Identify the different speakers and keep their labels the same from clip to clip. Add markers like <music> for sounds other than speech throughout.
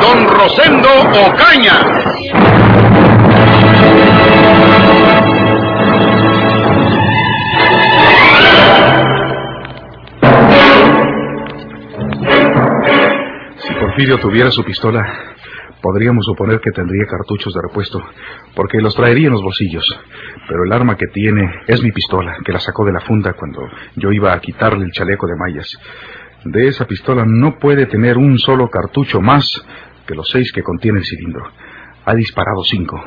Speaker 1: Don Rosendo Ocaña.
Speaker 2: Si Porfirio tuviera su pistola, podríamos suponer que tendría cartuchos de repuesto, porque los traería en los bolsillos. Pero el arma que tiene es mi pistola, que la sacó de la funda cuando yo iba a quitarle el chaleco de mallas. De esa pistola no puede tener un solo cartucho más que los seis que contiene el cilindro. Ha disparado cinco.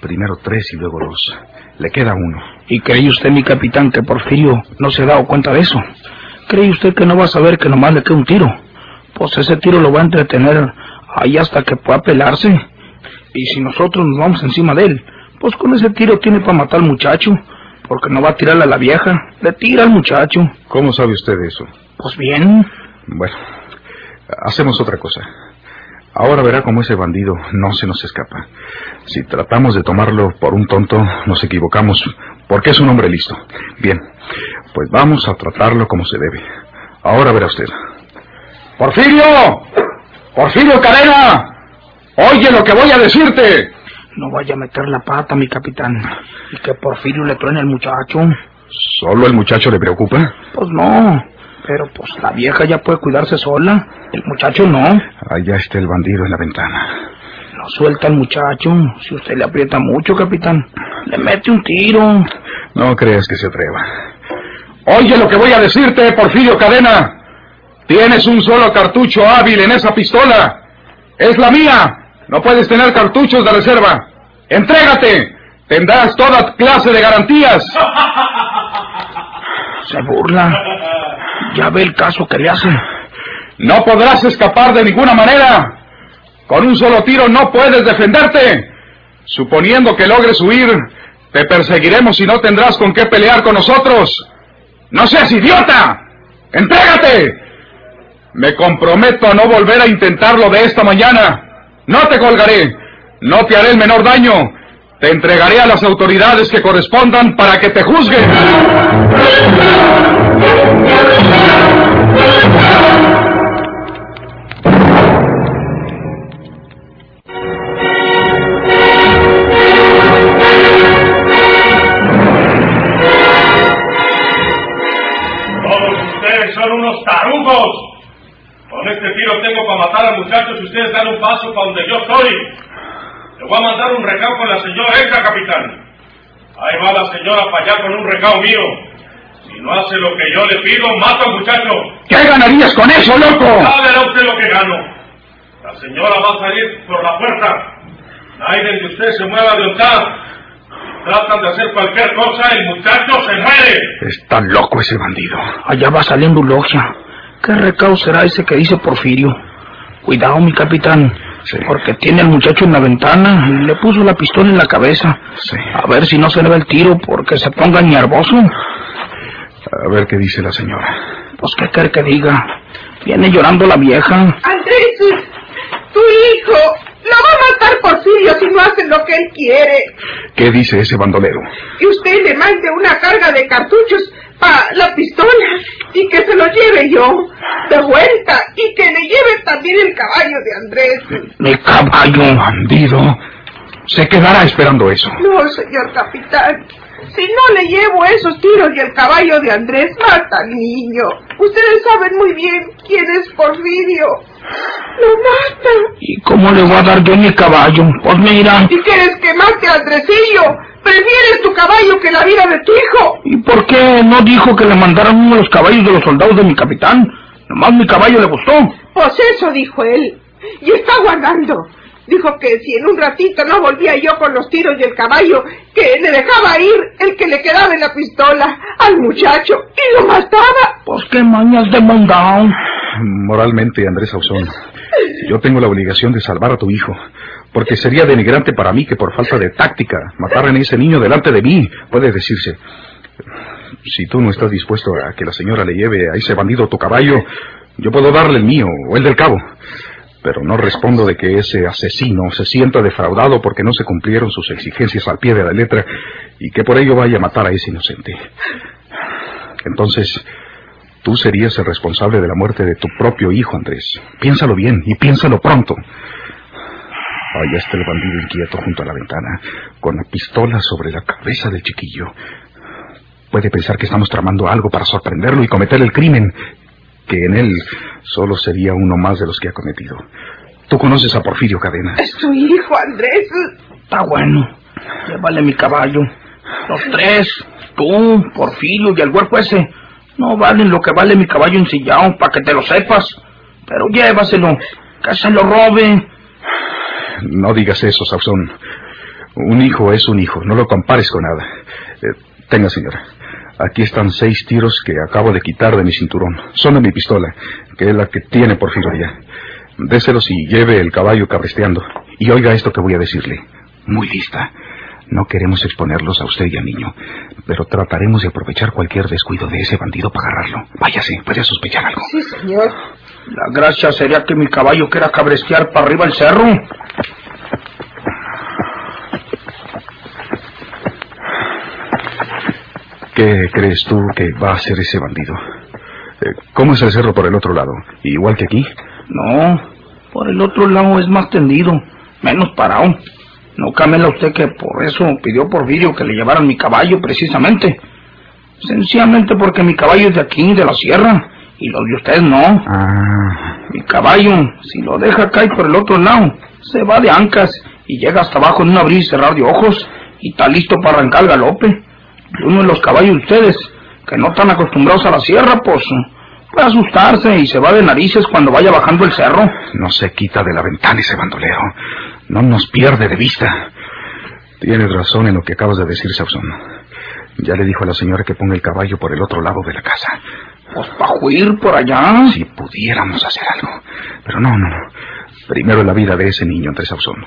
Speaker 2: Primero tres y luego dos. Le queda uno.
Speaker 3: ¿Y cree usted, mi capitán, que Porfirio no se ha dado cuenta de eso? ¿Cree usted que no va a saber que nomás le queda un tiro? Pues ese tiro lo va a entretener ahí hasta que pueda pelarse. Y si nosotros nos vamos encima de él, pues con ese tiro tiene para matar al muchacho. Porque no va a tirarle a la vieja, le tira al muchacho.
Speaker 2: ¿Cómo sabe usted eso?
Speaker 3: Pues bien,
Speaker 2: Bueno, hacemos otra cosa. Ahora verá cómo ese bandido no se nos escapa. Si tratamos de tomarlo por un tonto, nos equivocamos, porque es un hombre listo. Bien, pues vamos a tratarlo como se debe. Ahora verá usted. ¡Porfirio! ¡Porfirio Cadena! ¡Oye lo que voy a decirte!
Speaker 3: no vaya a meter la pata, mi capitán. Y que Porfirio le truene al muchacho.
Speaker 2: ¿Solo el muchacho le preocupa?
Speaker 3: Pues no, pero pues la vieja ya puede cuidarse sola. El muchacho no.
Speaker 2: Allá está el bandido en la ventana.
Speaker 3: No suelta al muchacho. Si usted le aprieta mucho, capitán, le mete un tiro.
Speaker 2: No creas que se atreva. Oye lo que voy a decirte, Porfirio Cadena. Tienes un solo cartucho hábil en esa pistola. Es la mía. No puedes tener cartuchos de reserva. Entrégate. Tendrás toda clase de garantías. <laughs>
Speaker 3: Se burla. Ya ve el caso que le hace.
Speaker 2: No podrás escapar de ninguna manera. Con un solo tiro no puedes defenderte. Suponiendo que logres huir, te perseguiremos y no tendrás con qué pelear con nosotros. ¡No seas idiota! ¡Entrégate! Me comprometo a no volver a intentarlo de esta mañana. No te colgaré. No te haré el menor daño. Te entregaré a las autoridades que correspondan para que te juzguen.
Speaker 4: Tarugos. Con este tiro tengo para matar al muchacho si ustedes dan un paso para donde yo estoy. Le voy a mandar un recado con la señora Elsa, capitán. Ahí va la señora para allá con un recado mío. Si no hace lo que yo le pido, mato al muchacho.
Speaker 2: ¿Qué ganarías con eso, loco?
Speaker 4: Ya verá usted lo que gano. La señora va a salir por la puerta. Nadie de usted se mueva de ontar. Si tratan de hacer cualquier cosa, el muchacho se muere.
Speaker 2: Está loco ese bandido.
Speaker 3: Allá va saliendo logia. ¿Qué recao será ese que dice Porfirio? Cuidado, mi capitán.
Speaker 2: Sí.
Speaker 3: Porque tiene al muchacho en la ventana y le puso la pistola en la cabeza.
Speaker 2: Sí.
Speaker 3: A ver si no se le va el tiro porque se ponga nervoso.
Speaker 2: A ver qué dice la señora.
Speaker 3: Pues qué quiere que diga. Viene llorando la vieja.
Speaker 5: Andrés, tu hijo lo va a matar Porfirio si no hace lo que él quiere.
Speaker 2: ¿Qué dice ese bandolero?
Speaker 5: Que usted le mande una carga de cartuchos para la pistola y que se lo lleve yo de vuelta y que le lleve también el caballo de Andrés.
Speaker 2: Mi caballo, bandido. Se quedará esperando eso.
Speaker 5: No, señor capitán. Si no le llevo esos tiros y el caballo de Andrés, mata al niño. Ustedes saben muy bien quién es Porfirio. Lo mata.
Speaker 3: ¿Y cómo le voy a dar yo mi caballo? Pues mira.
Speaker 5: ¿Y quieres que mate a Andresillo? ¿Prefieres tu caballo que la vida de tu hijo?
Speaker 3: ¿Y por qué no dijo que le mandaran uno de los caballos de los soldados de mi capitán? Nomás mi caballo le gustó.
Speaker 5: Pues eso dijo él. Y está guardando. Dijo que si en un ratito no volvía yo con los tiros y el caballo, que le dejaba ir el que le quedaba en la pistola al muchacho y lo mataba.
Speaker 3: Pues qué mañas de mondao.
Speaker 2: Moralmente, Andrés Ausón, Yo tengo la obligación de salvar a tu hijo, porque sería denigrante para mí que por falta de táctica mataran a ese niño delante de mí, puede decirse. Si tú no estás dispuesto a que la señora le lleve a ese bandido tu caballo, yo puedo darle el mío o el del cabo. Pero no respondo de que ese asesino se sienta defraudado porque no se cumplieron sus exigencias al pie de la letra y que por ello vaya a matar a ese inocente. Entonces, tú serías el responsable de la muerte de tu propio hijo, Andrés. Piénsalo bien y piénsalo pronto. Allá está el bandido inquieto junto a la ventana, con la pistola sobre la cabeza del chiquillo. Puede pensar que estamos tramando algo para sorprenderlo y cometer el crimen, que en él solo sería uno más de los que ha cometido. Tú conoces a Porfirio Cadena.
Speaker 5: Es su hijo, Andrés.
Speaker 3: Está bueno. Llévale mi caballo. Los tres, tú, Porfirio y el huerco ese, no valen lo que vale mi caballo ensillado, para que te lo sepas. Pero llévaselo, que se lo robe.
Speaker 2: No digas eso, Sauzón. Un hijo es un hijo, no lo compares con nada. Eh, tenga, señora. Aquí están seis tiros que acabo de quitar de mi cinturón. Son de mi pistola, que es la que tiene Porfirio allá. Déselos y lleve el caballo carresteando. Y oiga esto que voy a decirle. Muy lista. No queremos exponerlos a usted y al niño, pero trataremos de aprovechar cualquier descuido de ese bandido para agarrarlo. Váyase, puede sospechar algo.
Speaker 5: Sí, señor.
Speaker 3: La gracia sería que mi caballo quiera cabrestear para arriba el cerro.
Speaker 2: ¿Qué crees tú que va a hacer ese bandido? Eh, ¿Cómo es el cerro por el otro lado? ¿Igual que aquí?
Speaker 3: No, por el otro lado es más tendido, menos parado. No cámela usted que por eso pidió Porfirio que le llevaran mi caballo precisamente. Sencillamente porque mi caballo es de aquí, de la sierra, y los de ustedes no.
Speaker 2: Ah,
Speaker 3: Mi caballo, si lo deja caer por el otro lado, se va de ancas y llega hasta abajo en un abrir y cerrar de ojos y está listo para arrancar el galope. Uno de los caballos de ustedes, que no están acostumbrados a la sierra, pues puede asustarse y se va de narices cuando vaya bajando el cerro.
Speaker 2: no se quita de la ventana ese bandolero. No nos pierde de vista. Tienes razón en lo que acabas de decir, Sauzón. Ya le dijo a la señora que ponga el caballo por el otro lado de la casa.
Speaker 3: Pues para huir por allá.
Speaker 2: Si pudiéramos hacer algo. Pero no, no, no. Primero la vida de ese niño, Andrés Sauzón.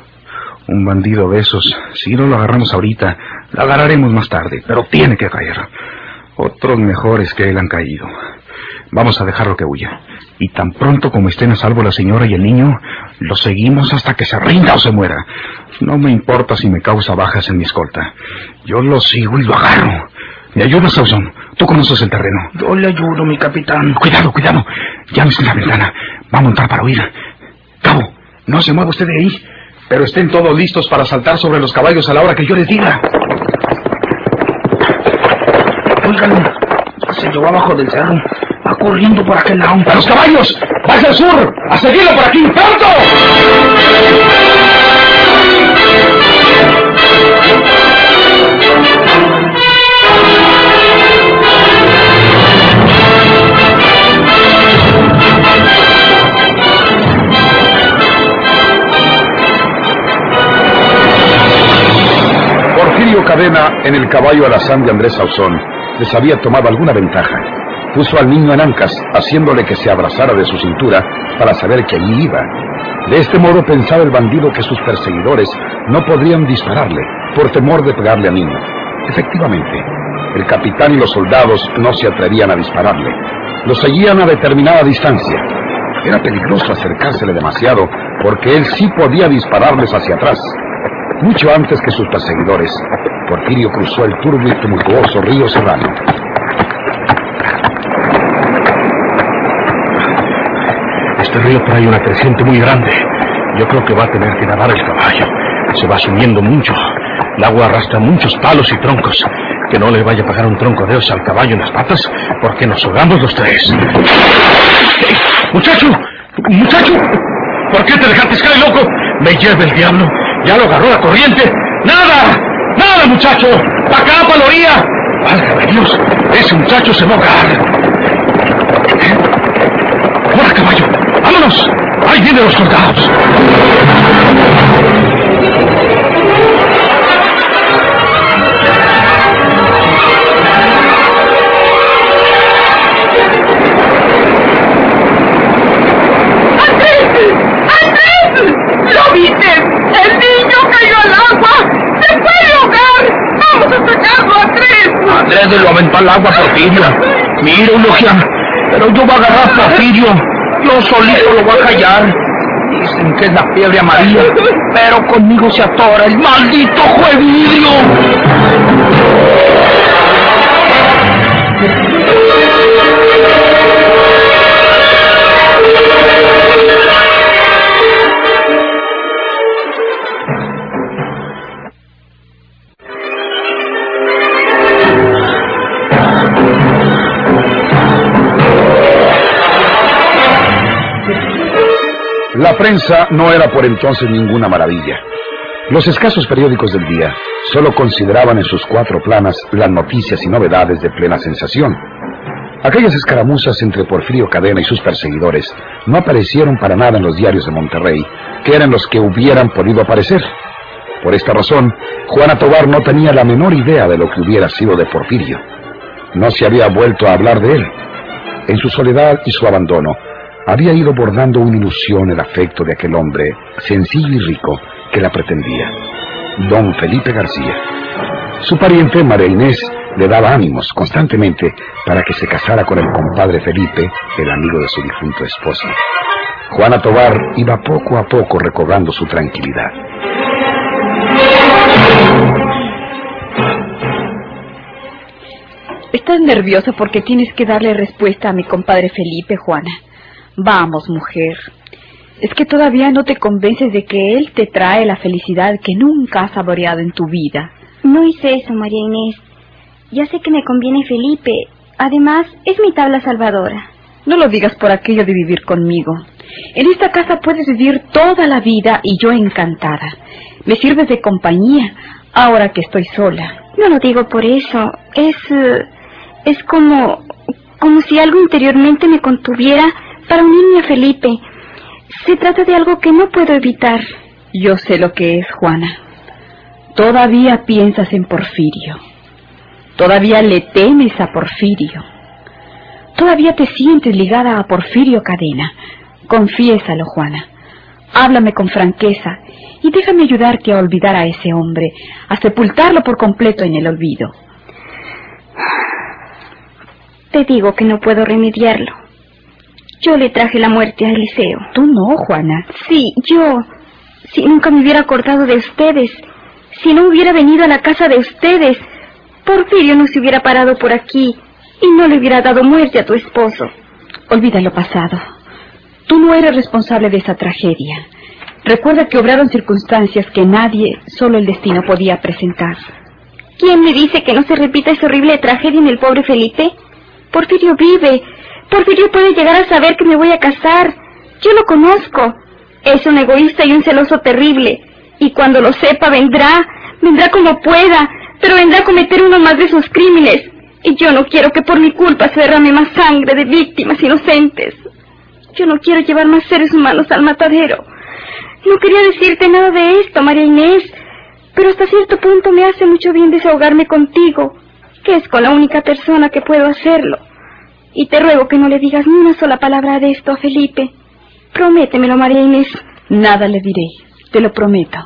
Speaker 2: Un bandido de esos, si no lo agarramos ahorita, lo agarraremos más tarde, pero tiene que caer. Otros mejores que él han caído. Vamos a dejarlo que huya. Y tan pronto como estén a salvo la señora y el niño, lo seguimos hasta que se rinda o se muera. No me importa si me causa bajas en mi escolta. Yo lo sigo y lo agarro. ¿Me ayudas, Sauzón? Tú conoces el terreno.
Speaker 3: Yo le ayudo, mi capitán.
Speaker 2: Cuidado, cuidado. Llámese en la ventana. Va a montar para huir. Cabo, no se mueva usted de ahí. Pero estén todos listos para saltar sobre los caballos a la hora que yo les diga.
Speaker 3: Ya se llevó abajo del cerro. Va corriendo por aquel lado.
Speaker 2: ¡A los caballos! ¡Vas al sur! ¡A seguirlo por aquí! ¡Pronto! Cadena, en el caballo alazán de Andrés Sauzón, les había tomado alguna ventaja. Puso al niño en ancas, haciéndole que se abrazara de su cintura para saber que allí iba. De este modo pensaba el bandido que sus perseguidores no podrían dispararle por temor de pegarle al niño. Efectivamente, el capitán y los soldados no se atrevían a dispararle. Lo seguían a determinada distancia. Era peligroso acercársele demasiado porque él sí podía dispararles hacia atrás. Mucho antes que sus perseguidores, Porfirio cruzó el turbio y tumultuoso río Serrano.
Speaker 6: Este río trae una creciente muy grande. Yo creo que va a tener que nadar el caballo. Se va sumiendo mucho. El agua arrastra muchos palos y troncos. Que no le vaya a pegar un tronco de esos al caballo en las patas, porque nos ahogamos los tres. ¡Muchacho! ¡Muchacho! ¿Por qué te dejaste caer, loco? Me lleva el diablo. Ya lo agarró la corriente. ¡Nada! ¡Nada, muchacho! ¡Pa' acá, pa' la orilla! ¡Válgame Dios! Ese muchacho se va a ahogar. ¡Ahora, caballo! ¡Vámonos! ¡Ahí vienen los soldados!
Speaker 3: Adrede lo aventó al agua Porfirio. Mira, Eulogia, pero yo voy a agarrar a Porfirio. Yo solito lo voy a callar. Dicen que es la fiebre amarilla, pero conmigo se atora el maldito juevidrio.
Speaker 1: Prensa no era por entonces ninguna maravilla. Los escasos periódicos del día solo consideraban en sus cuatro planas las noticias y novedades de plena sensación. Aquellas escaramuzas entre Porfirio Cadena y sus perseguidores no aparecieron para nada en los diarios de Monterrey, que eran los que hubieran podido aparecer. Por esta razón, Juana Tobar no tenía la menor idea de lo que hubiera sido de Porfirio. No se había vuelto a hablar de él. En su soledad y su abandono, había ido bordando una ilusión el afecto de aquel hombre, sencillo y rico, que la pretendía, don Felipe García. Su pariente María Inés le daba ánimos constantemente para que se casara con el compadre Felipe, el amigo de su difunto esposo. Juana Tobar iba poco a poco recobrando su tranquilidad.
Speaker 7: Estás nerviosa porque tienes que darle respuesta a mi compadre Felipe, Juana. Vamos, mujer. Es que todavía no te convences de que él te trae la felicidad que nunca has saboreado en tu vida.
Speaker 8: No hice eso, María Inés. Ya sé que me conviene Felipe. Además, es mi tabla salvadora.
Speaker 7: No lo digas por aquello de vivir conmigo. En esta casa puedes vivir toda la vida y yo encantada. Me sirves de compañía ahora que estoy sola.
Speaker 8: No lo digo por eso. Es... eh, es como... como si algo interiormente me contuviera para unirme a Felipe. Se trata de algo que no puedo evitar.
Speaker 7: Yo sé lo que es, Juana. Todavía piensas en Porfirio. Todavía le temes a Porfirio. Todavía te sientes ligada a Porfirio Cadena. Confiésalo, Juana. Háblame con franqueza y déjame ayudarte a olvidar a ese hombre, a sepultarlo por completo en el olvido.
Speaker 8: Te digo que no puedo remediarlo. Yo le traje la muerte a Eliseo.
Speaker 7: Tú no, Juana.
Speaker 8: Sí, yo. Si nunca me hubiera acordado de ustedes, si no hubiera venido a la casa de ustedes, Porfirio no se hubiera parado por aquí y no le hubiera dado muerte a tu esposo.
Speaker 7: Olvida lo pasado. Tú no eres responsable de esa tragedia. Recuerda que obraron circunstancias que nadie, solo el destino podía presentar.
Speaker 8: ¿Quién me dice que no se repita esa horrible tragedia en el pobre Felipe? Porfirio vive. Porfirio puede llegar a saber que me voy a casar. Yo lo conozco. Es un egoísta y un celoso terrible. Y cuando lo sepa vendrá, vendrá como pueda, pero vendrá a cometer uno más de sus crímenes. Y yo no quiero que por mi culpa se derrame más sangre de víctimas inocentes. Yo no quiero llevar más seres humanos al matadero. No quería decirte nada de esto, María Inés, pero hasta cierto punto me hace mucho bien desahogarme contigo, que es con la única persona que puedo hacerlo. Y te ruego que no le digas ni una sola palabra de esto a Felipe. Prométemelo, María Inés.
Speaker 7: Nada le diré, te lo prometo.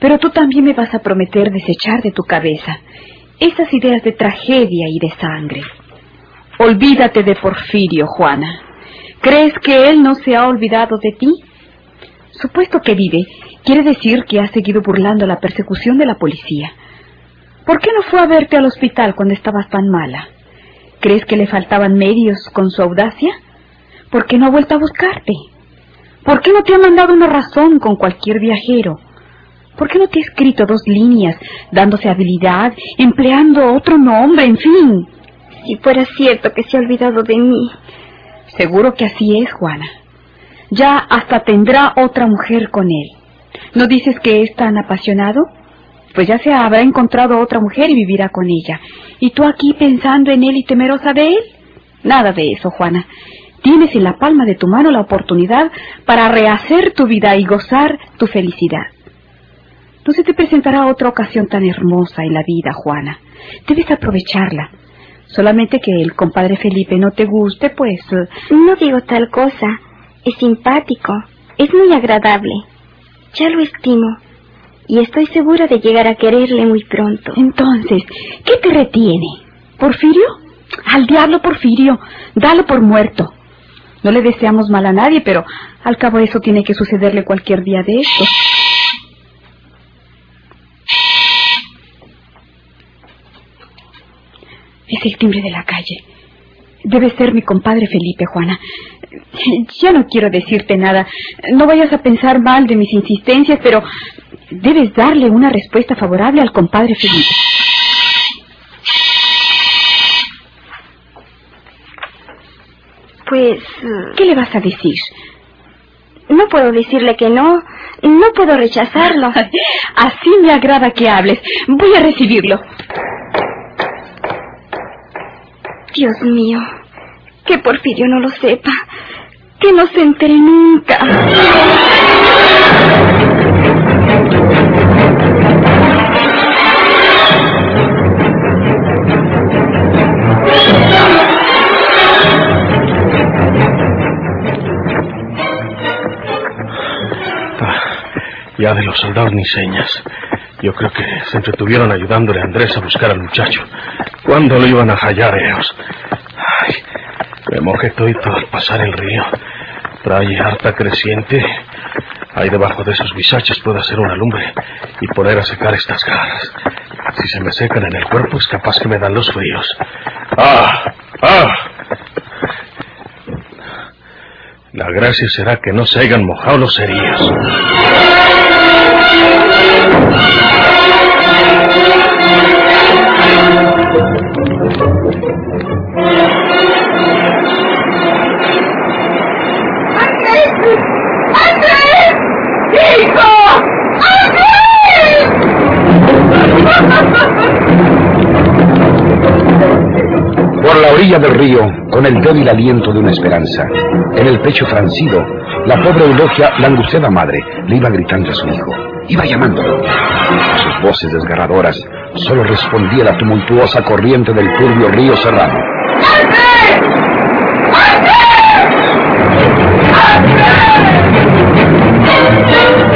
Speaker 7: Pero tú también me vas a prometer desechar de tu cabeza esas ideas de tragedia y de sangre. Olvídate de Porfirio, Juana. ¿Crees que él no se ha olvidado de ti? Supuesto que vive, quiere decir que ha seguido burlando la persecución de la policía. ¿Por qué no fue a verte al hospital cuando estabas tan mala? ¿Crees que le faltaban medios con su audacia? ¿Por qué no ha vuelto a buscarte? ¿Por qué no te ha mandado una razón con cualquier viajero? ¿Por qué no te ha escrito dos líneas, dándose habilidad, empleando otro nombre, en fin?
Speaker 8: Si fuera cierto que se ha olvidado de mí.
Speaker 7: Seguro que así es, Juana. Ya hasta tendrá otra mujer con él. ¿No dices que es tan apasionado? Pues ya se habrá encontrado otra mujer y vivirá con ella. ¿Y tú aquí pensando en él y temerosa de él? Nada de eso, Juana. Tienes en la palma de tu mano la oportunidad para rehacer tu vida y gozar tu felicidad. No se te presentará otra ocasión tan hermosa en la vida, Juana. Debes aprovecharla. Solamente que el compadre Felipe no te guste, pues... eh,
Speaker 8: No digo tal cosa. Es simpático. Es muy agradable. Ya lo estimo. Y estoy segura de llegar a quererle muy pronto.
Speaker 7: Entonces, ¿qué te retiene? ¿Porfirio? Al diablo, Porfirio. Dale por muerto. No le deseamos mal a nadie, pero al cabo eso tiene que sucederle cualquier día de esto. Es el timbre de la calle. Debe ser mi compadre Felipe, Juana. Ya no quiero decirte nada. No vayas a pensar mal de mis insistencias, pero debes darle una respuesta favorable al compadre Felipe.
Speaker 8: Pues...
Speaker 7: ¿Qué le vas a decir?
Speaker 8: No puedo decirle que no. No puedo rechazarlo. <laughs>
Speaker 7: Así me agrada que hables. Voy a recibirlo.
Speaker 8: Dios mío. Que Porfirio no lo sepa. Que no se entere nunca.
Speaker 6: Ya de los soldados ni señas. Yo creo que se entretuvieron ayudándole a Andrés a buscar al muchacho. ¿Cuándo lo iban a hallar ellos? Ay, me mojé todo al pasar el río. Trae harta creciente. Ahí debajo de esos bisaches puedo hacer una lumbre y poner a secar estas garras. Si se me secan en el cuerpo es capaz que me dan los fríos. ¡Ah! ¡Ah! La gracia será que no se hayan mojado los cerillos.
Speaker 1: Del río, con el débil aliento de una esperanza, en el pecho francido, la pobre Eulogia, la angustiada madre, le iba gritando a su hijo. Iba llamándolo. A sus voces desgarradoras solo respondía la tumultuosa corriente del turbio río Serrano.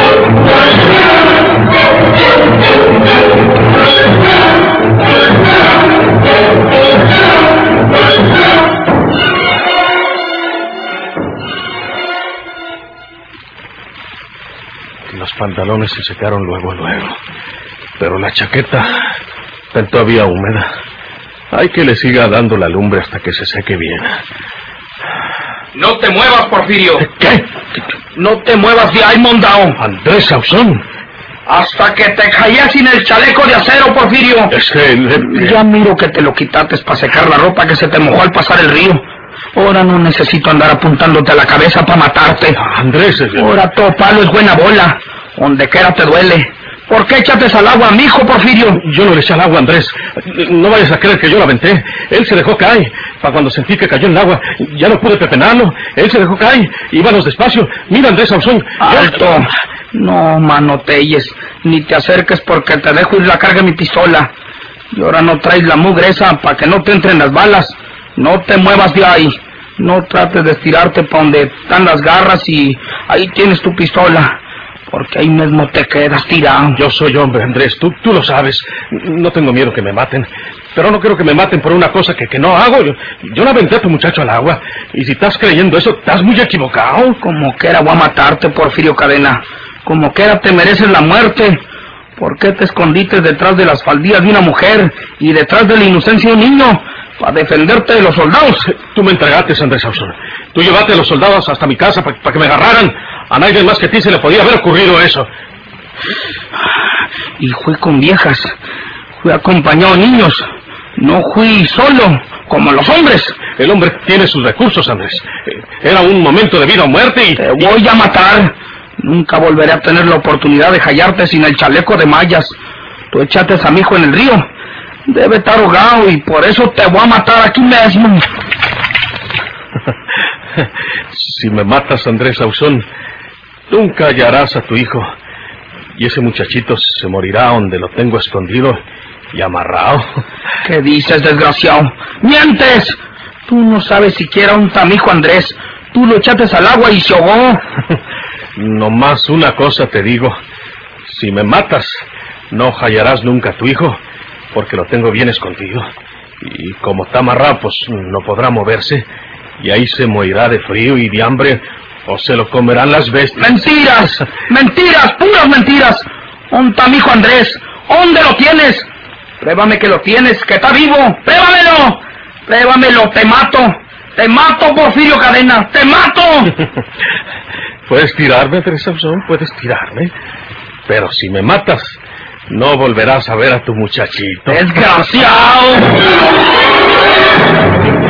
Speaker 6: Los pantalones se secaron luego, luego. Pero la chaqueta está todavía húmeda. Hay que le siga dando la lumbre hasta que se seque bien.
Speaker 2: No te muevas, Porfirio.
Speaker 6: ¿Qué?
Speaker 2: No te muevas de ahí, mondao.
Speaker 6: Andrés Sauzón.
Speaker 2: Hasta que te cayes sin el chaleco de acero, Porfirio.
Speaker 6: Es que... le-
Speaker 3: Ya miro que te lo quitaste para secar la ropa que se te mojó al pasar el río. Ahora no necesito andar apuntándote a la cabeza para matarte.
Speaker 6: Andrés... es-
Speaker 3: Ahora todo palo es buena bola. Donde quiera te duele. ¿Por qué echates al agua, mijo, Porfirio?
Speaker 6: Yo no le eché al agua, Andrés. No vayas a creer que yo la aventé. Él se dejó caer. Para cuando sentí que cayó en el agua, ya no pude pepenarlo. Él se dejó caer. Íbamos despacio. Mira, Andrés Sauzón. yo-
Speaker 3: Alto. No manotelles. Ni te acerques porque te dejo ir la carga de mi pistola. Y ahora no traes la mugre esa para que no te entren las balas. No te muevas de ahí. No trates de estirarte para donde están las garras y ahí tienes tu pistola. Porque ahí mismo te quedas tirado.
Speaker 6: Yo soy hombre, Andrés. Tú, tú lo sabes. No tengo miedo que me maten. Pero no quiero que me maten por una cosa que, que no hago. Yo, yo no aventé a tu muchacho al agua. Y si estás creyendo eso, estás muy equivocado.
Speaker 3: Como quiera voy a matarte, Porfirio Cadena. Como quiera te mereces la muerte. ¿Por qué te escondiste detrás de las faldillas de una mujer y detrás de la inocencia de un niño? Para defenderte de los soldados.
Speaker 6: Tú me entregaste, Andrés Sauzón. Tú llevaste a los soldados hasta mi casa para que me agarraran. A nadie más que a ti se le podía haber ocurrido eso.
Speaker 3: Y fui con viejas. Fui acompañado de niños. No fui solo, como los hombres.
Speaker 6: El hombre tiene sus recursos, Andrés. Eh, Era un momento de vida o muerte y...
Speaker 3: Te voy a matar. Nunca volveré a tener la oportunidad de hallarte sin el chaleco de mallas. Tú echaste a mi hijo en el río. Debe estar ahogado y por eso te voy a matar aquí mismo. <laughs>
Speaker 6: Si me matas, Andrés Sauzón, nunca hallarás a tu hijo. Y ese muchachito se morirá donde lo tengo escondido y amarrado. <laughs>
Speaker 3: ¿Qué dices, desgraciado? ¡Mientes! Tú no sabes siquiera un tamijo, Andrés. Tú lo echaste al agua y se ahogó. <laughs>
Speaker 6: Nomás una cosa te digo. Si me matas, no hallarás nunca a tu hijo, porque lo tengo bien escondido. Y como está amarrado, pues no podrá moverse. Y ahí se morirá de frío y de hambre o se lo comerán las bestias.
Speaker 3: ¡Mentiras! ¡Mentiras! ¡Puras mentiras! ¿Dónde está mi hijo Andrés? ¿Dónde lo tienes? Pruébame que lo tienes, que está vivo. ¡Pruébamelo! ¡Pruébamelo! ¡Te mato! ¡Te mato, Porfirio Cadena! ¡Te mato! <laughs>
Speaker 6: puedes tirarme, Teresa puedes tirarme. Pero si me matas, no volverás a ver a tu muchachito.
Speaker 3: ¡Desgraciado! <laughs>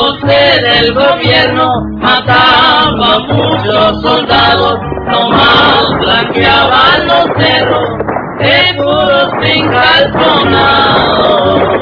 Speaker 9: Del gobierno, mataba a muchos soldados, nomás blanqueaban los cerros de puros encalzonados.